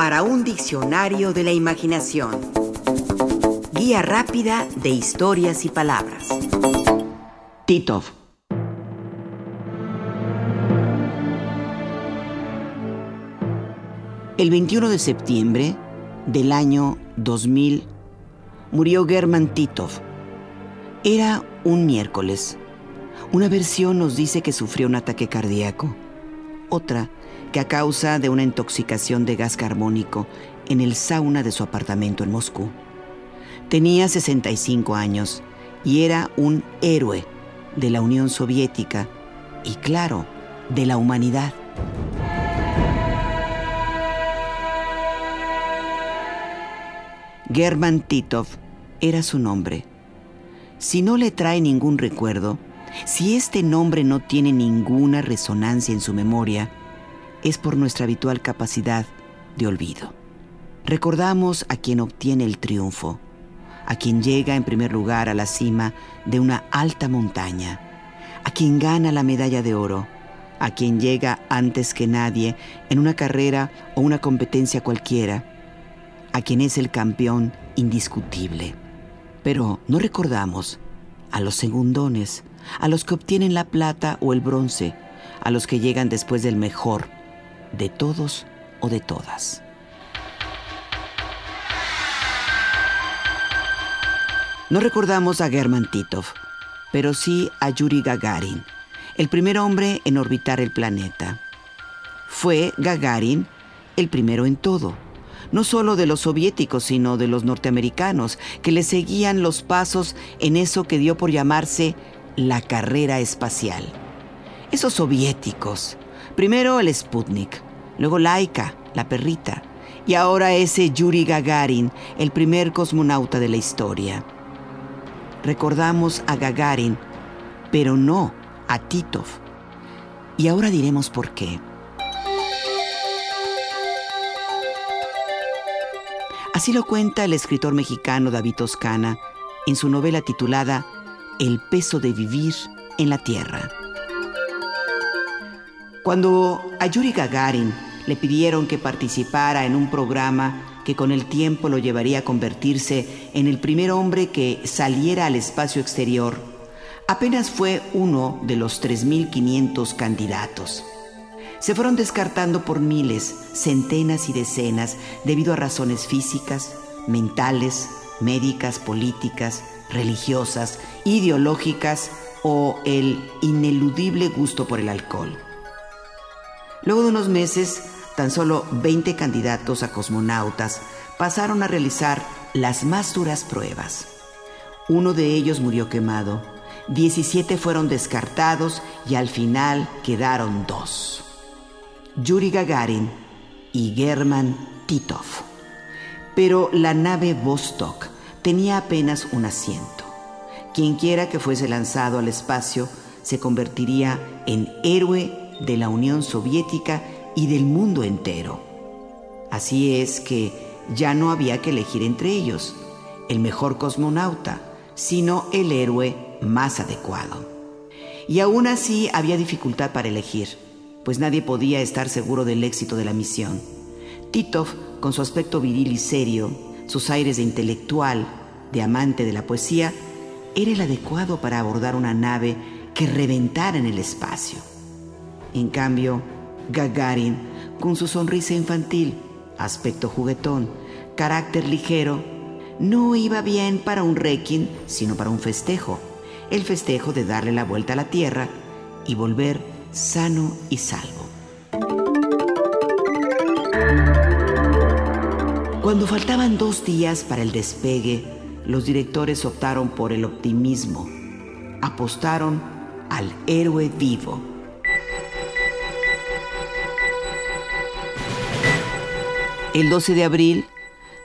para un diccionario de la imaginación. Guía rápida de historias y palabras. Titov. El 21 de septiembre del año 2000 murió German Titov. Era un miércoles. Una versión nos dice que sufrió un ataque cardíaco. Otra que a causa de una intoxicación de gas carbónico en el sauna de su apartamento en Moscú. Tenía 65 años y era un héroe de la Unión Soviética y, claro, de la humanidad. German Titov era su nombre. Si no le trae ningún recuerdo, si este nombre no tiene ninguna resonancia en su memoria, es por nuestra habitual capacidad de olvido. Recordamos a quien obtiene el triunfo, a quien llega en primer lugar a la cima de una alta montaña, a quien gana la medalla de oro, a quien llega antes que nadie en una carrera o una competencia cualquiera, a quien es el campeón indiscutible. Pero no recordamos a los segundones, a los que obtienen la plata o el bronce, a los que llegan después del mejor de todos o de todas. No recordamos a German Titov, pero sí a Yuri Gagarin, el primer hombre en orbitar el planeta. Fue Gagarin el primero en todo, no solo de los soviéticos, sino de los norteamericanos, que le seguían los pasos en eso que dio por llamarse la carrera espacial. Esos soviéticos, Primero el Sputnik, luego Laika, la perrita, y ahora ese Yuri Gagarin, el primer cosmonauta de la historia. Recordamos a Gagarin, pero no a Titov. Y ahora diremos por qué. Así lo cuenta el escritor mexicano David Toscana en su novela titulada El peso de vivir en la tierra. Cuando a Yuri Gagarin le pidieron que participara en un programa que con el tiempo lo llevaría a convertirse en el primer hombre que saliera al espacio exterior, apenas fue uno de los 3.500 candidatos. Se fueron descartando por miles, centenas y decenas debido a razones físicas, mentales, médicas, políticas, religiosas, ideológicas o el ineludible gusto por el alcohol. Luego de unos meses, tan solo 20 candidatos a cosmonautas pasaron a realizar las más duras pruebas. Uno de ellos murió quemado, 17 fueron descartados y al final quedaron dos. Yuri Gagarin y German Titov. Pero la nave Vostok tenía apenas un asiento. Quienquiera que fuese lanzado al espacio se convertiría en héroe de la Unión Soviética y del mundo entero. Así es que ya no había que elegir entre ellos el mejor cosmonauta, sino el héroe más adecuado. Y aún así había dificultad para elegir, pues nadie podía estar seguro del éxito de la misión. Titov, con su aspecto viril y serio, sus aires de intelectual, de amante de la poesía, era el adecuado para abordar una nave que reventara en el espacio. En cambio, Gagarin, con su sonrisa infantil, aspecto juguetón, carácter ligero, no iba bien para un requiem, sino para un festejo, el festejo de darle la vuelta a la Tierra y volver sano y salvo. Cuando faltaban dos días para el despegue, los directores optaron por el optimismo. Apostaron al héroe vivo. El 12 de abril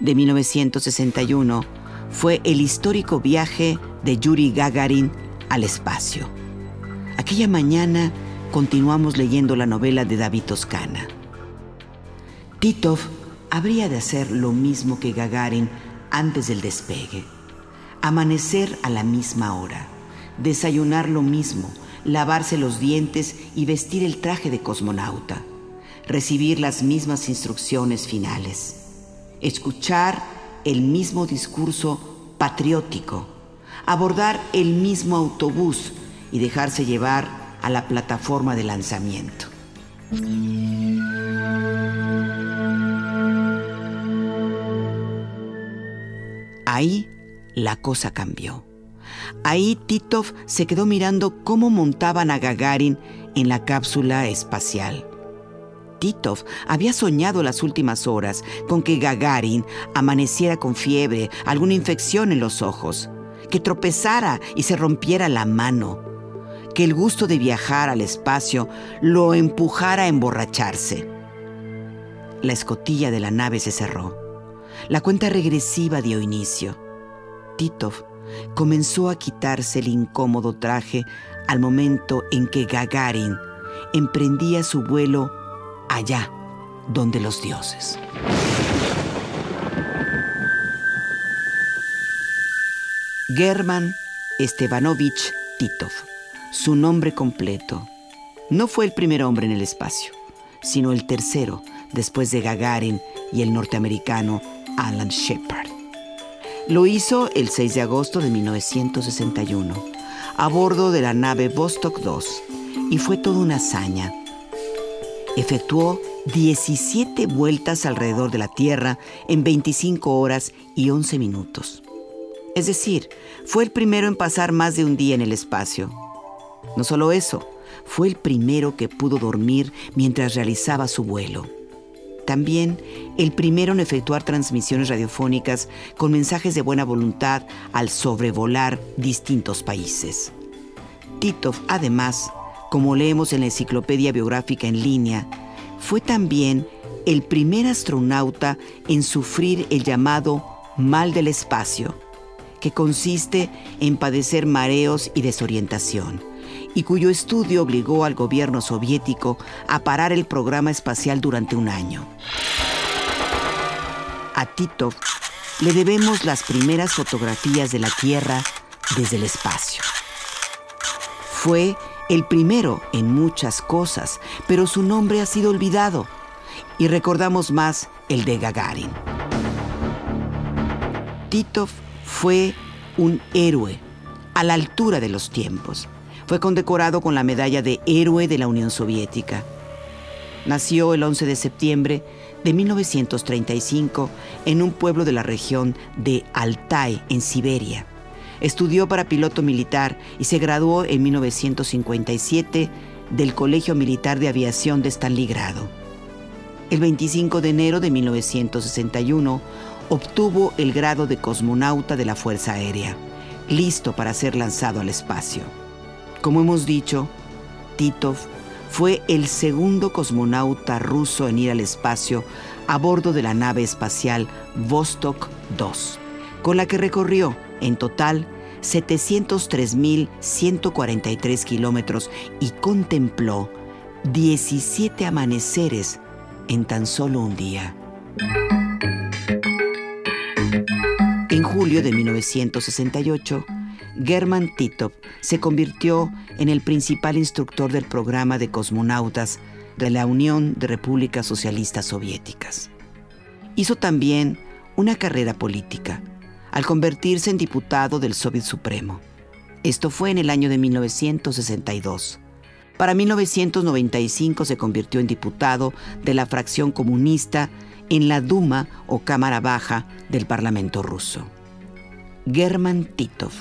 de 1961 fue el histórico viaje de Yuri Gagarin al espacio. Aquella mañana continuamos leyendo la novela de David Toscana. Titov habría de hacer lo mismo que Gagarin antes del despegue. Amanecer a la misma hora, desayunar lo mismo, lavarse los dientes y vestir el traje de cosmonauta recibir las mismas instrucciones finales, escuchar el mismo discurso patriótico, abordar el mismo autobús y dejarse llevar a la plataforma de lanzamiento. Ahí la cosa cambió. Ahí Titov se quedó mirando cómo montaban a Gagarin en la cápsula espacial. Titov había soñado las últimas horas con que Gagarin amaneciera con fiebre, alguna infección en los ojos, que tropezara y se rompiera la mano, que el gusto de viajar al espacio lo empujara a emborracharse. La escotilla de la nave se cerró. La cuenta regresiva dio inicio. Titov comenzó a quitarse el incómodo traje al momento en que Gagarin emprendía su vuelo allá donde los dioses. German Estebanovich Titov, su nombre completo, no fue el primer hombre en el espacio, sino el tercero después de Gagarin y el norteamericano Alan Shepard. Lo hizo el 6 de agosto de 1961, a bordo de la nave Vostok 2, y fue toda una hazaña. Efectuó 17 vueltas alrededor de la Tierra en 25 horas y 11 minutos. Es decir, fue el primero en pasar más de un día en el espacio. No solo eso, fue el primero que pudo dormir mientras realizaba su vuelo. También el primero en efectuar transmisiones radiofónicas con mensajes de buena voluntad al sobrevolar distintos países. Titov, además, como leemos en la enciclopedia biográfica en línea, fue también el primer astronauta en sufrir el llamado mal del espacio, que consiste en padecer mareos y desorientación y cuyo estudio obligó al gobierno soviético a parar el programa espacial durante un año. A Titov le debemos las primeras fotografías de la Tierra desde el espacio. Fue el primero en muchas cosas, pero su nombre ha sido olvidado y recordamos más el de Gagarin. Titov fue un héroe a la altura de los tiempos. Fue condecorado con la medalla de Héroe de la Unión Soviética. Nació el 11 de septiembre de 1935 en un pueblo de la región de Altai, en Siberia. Estudió para piloto militar y se graduó en 1957 del Colegio Militar de Aviación de Stalingrado. El 25 de enero de 1961 obtuvo el grado de cosmonauta de la Fuerza Aérea, listo para ser lanzado al espacio. Como hemos dicho, Titov fue el segundo cosmonauta ruso en ir al espacio a bordo de la nave espacial Vostok 2, con la que recorrió en total 703.143 kilómetros y contempló 17 amaneceres en tan solo un día. En julio de 1968, German Titov se convirtió en el principal instructor del programa de cosmonautas de la Unión de Repúblicas Socialistas Soviéticas. Hizo también una carrera política al convertirse en diputado del Soviet Supremo. Esto fue en el año de 1962. Para 1995 se convirtió en diputado de la fracción comunista en la Duma o Cámara Baja del Parlamento ruso. German Titov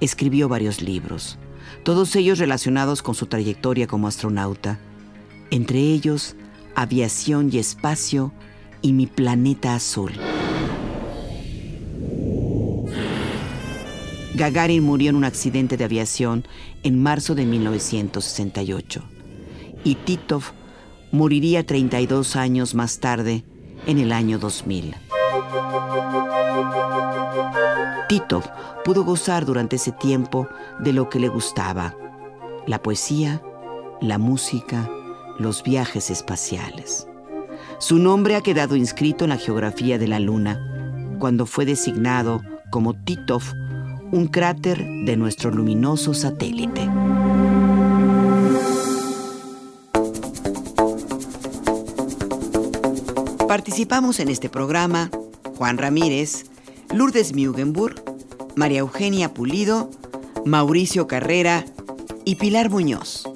escribió varios libros, todos ellos relacionados con su trayectoria como astronauta, entre ellos Aviación y Espacio y Mi Planeta Azul. Gagarin murió en un accidente de aviación en marzo de 1968 y Titov moriría 32 años más tarde, en el año 2000. Titov pudo gozar durante ese tiempo de lo que le gustaba, la poesía, la música, los viajes espaciales. Su nombre ha quedado inscrito en la geografía de la Luna, cuando fue designado como Titov, un cráter de nuestro luminoso satélite. Participamos en este programa Juan Ramírez, Lourdes Mugenburg, María Eugenia Pulido, Mauricio Carrera y Pilar Muñoz.